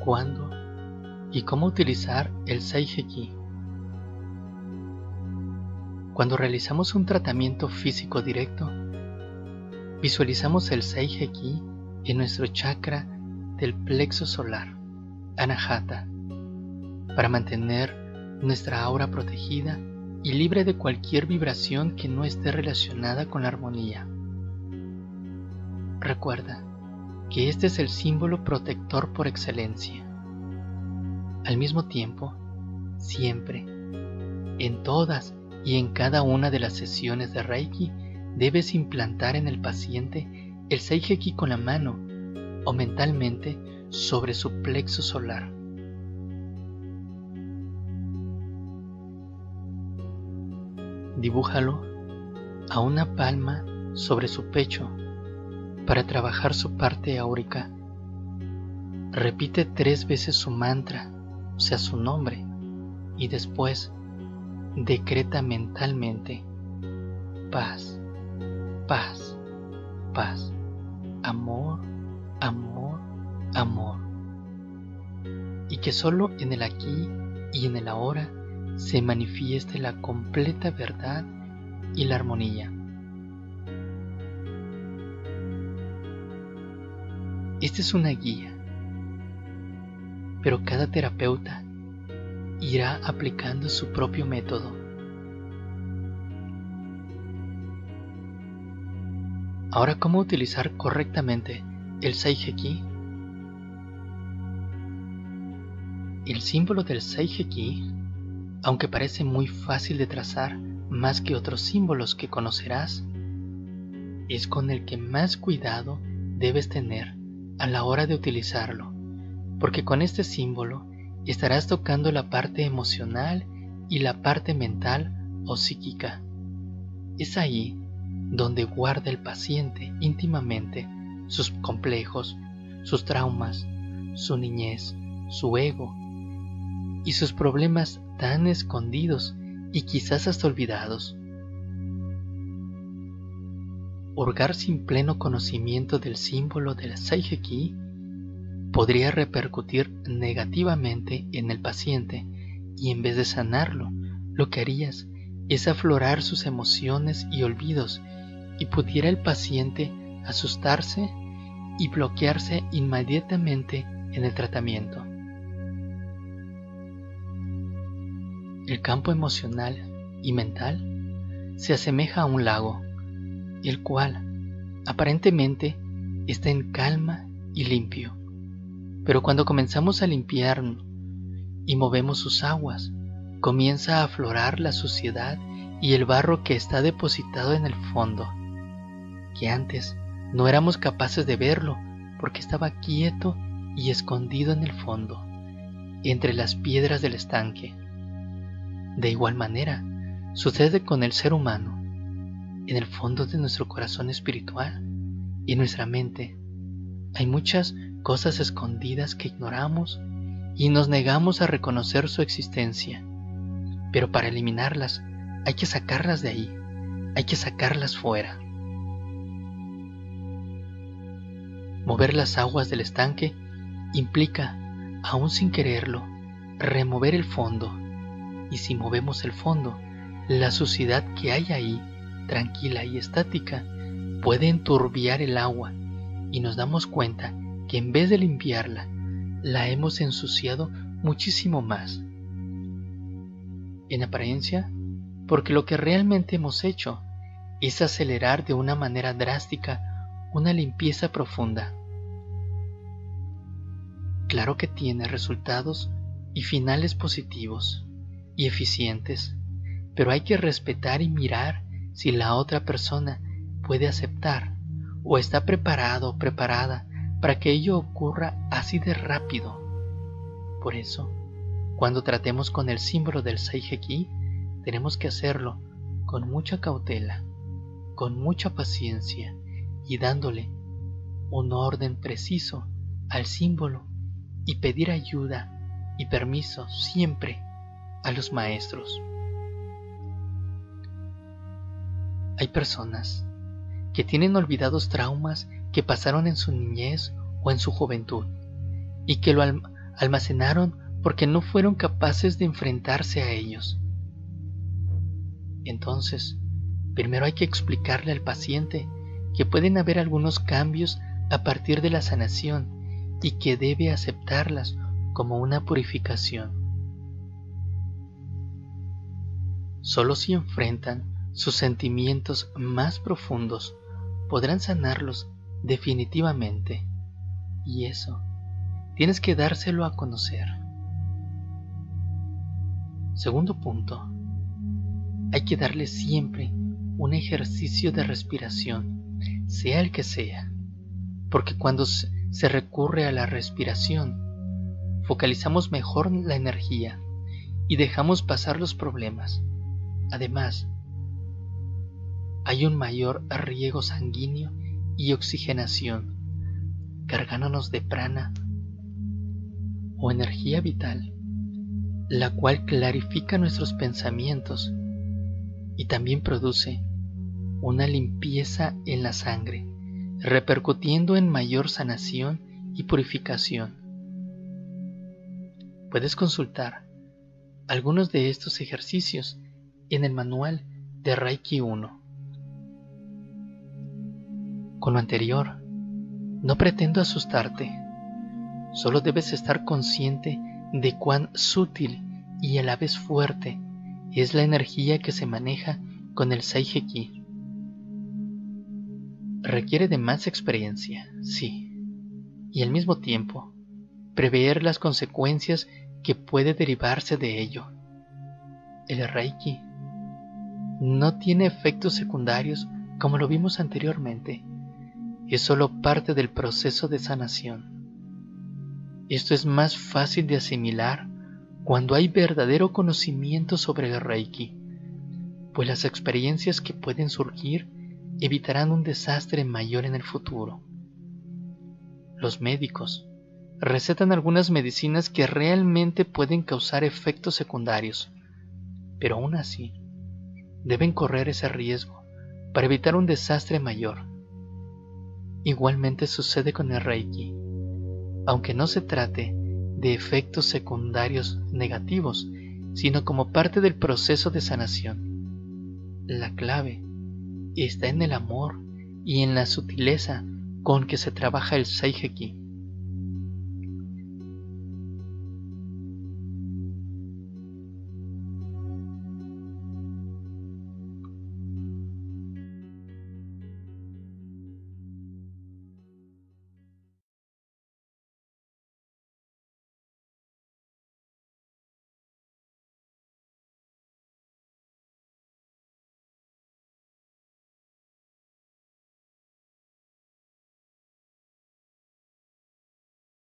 cuándo y cómo utilizar el Seiheki. Cuando realizamos un tratamiento físico directo, visualizamos el Seiheki en nuestro chakra del plexo solar, Anahata, para mantener nuestra aura protegida y libre de cualquier vibración que no esté relacionada con la armonía. Recuerda que este es el símbolo protector por excelencia. Al mismo tiempo, siempre, en todas y en cada una de las sesiones de Reiki, debes implantar en el paciente el Seiheki con la mano o mentalmente sobre su plexo solar. Dibújalo a una palma sobre su pecho para trabajar su parte áurica. Repite tres veces su mantra, o sea, su nombre, y después decreta mentalmente paz, paz, paz, amor, amor, amor. Y que solo en el aquí y en el ahora se manifieste la completa verdad y la armonía. Esta es una guía, pero cada terapeuta irá aplicando su propio método. Ahora, ¿cómo utilizar correctamente el Seiheki? El símbolo del Seiheki aunque parece muy fácil de trazar más que otros símbolos que conocerás, es con el que más cuidado debes tener a la hora de utilizarlo, porque con este símbolo estarás tocando la parte emocional y la parte mental o psíquica. Es ahí donde guarda el paciente íntimamente sus complejos, sus traumas, su niñez, su ego y sus problemas tan escondidos y quizás hasta olvidados. Hurgar sin pleno conocimiento del símbolo del Seiheki podría repercutir negativamente en el paciente y en vez de sanarlo, lo que harías es aflorar sus emociones y olvidos y pudiera el paciente asustarse y bloquearse inmediatamente en el tratamiento. El campo emocional y mental se asemeja a un lago, el cual aparentemente está en calma y limpio. Pero cuando comenzamos a limpiarlo y movemos sus aguas, comienza a aflorar la suciedad y el barro que está depositado en el fondo, que antes no éramos capaces de verlo porque estaba quieto y escondido en el fondo, entre las piedras del estanque. De igual manera, sucede con el ser humano. En el fondo de nuestro corazón espiritual y nuestra mente hay muchas cosas escondidas que ignoramos y nos negamos a reconocer su existencia. Pero para eliminarlas hay que sacarlas de ahí, hay que sacarlas fuera. Mover las aguas del estanque implica, aún sin quererlo, remover el fondo y si movemos el fondo, la suciedad que hay ahí, tranquila y estática, puede enturbiar el agua y nos damos cuenta que en vez de limpiarla, la hemos ensuciado muchísimo más. En apariencia, porque lo que realmente hemos hecho es acelerar de una manera drástica una limpieza profunda. Claro que tiene resultados y finales positivos y eficientes, pero hay que respetar y mirar si la otra persona puede aceptar o está preparado o preparada para que ello ocurra así de rápido. Por eso, cuando tratemos con el símbolo del Seiheki, tenemos que hacerlo con mucha cautela, con mucha paciencia y dándole un orden preciso al símbolo y pedir ayuda y permiso siempre a los maestros. Hay personas que tienen olvidados traumas que pasaron en su niñez o en su juventud y que lo almacenaron porque no fueron capaces de enfrentarse a ellos. Entonces, primero hay que explicarle al paciente que pueden haber algunos cambios a partir de la sanación y que debe aceptarlas como una purificación. Solo si enfrentan sus sentimientos más profundos podrán sanarlos definitivamente. Y eso, tienes que dárselo a conocer. Segundo punto, hay que darle siempre un ejercicio de respiración, sea el que sea, porque cuando se recurre a la respiración, focalizamos mejor la energía y dejamos pasar los problemas. Además, hay un mayor riego sanguíneo y oxigenación, cargándonos de prana o energía vital, la cual clarifica nuestros pensamientos y también produce una limpieza en la sangre, repercutiendo en mayor sanación y purificación. Puedes consultar algunos de estos ejercicios en el manual de Reiki 1. Con lo anterior, no pretendo asustarte, solo debes estar consciente de cuán sutil y a la vez fuerte es la energía que se maneja con el Seiheki. Requiere de más experiencia, sí, y al mismo tiempo prever las consecuencias que puede derivarse de ello. El Reiki no tiene efectos secundarios como lo vimos anteriormente es solo parte del proceso de sanación. Esto es más fácil de asimilar cuando hay verdadero conocimiento sobre el Reiki, pues las experiencias que pueden surgir evitarán un desastre mayor en el futuro. Los médicos recetan algunas medicinas que realmente pueden causar efectos secundarios, pero aún así deben correr ese riesgo para evitar un desastre mayor. Igualmente sucede con el Reiki. Aunque no se trate de efectos secundarios negativos, sino como parte del proceso de sanación. La clave está en el amor y en la sutileza con que se trabaja el Seiheki.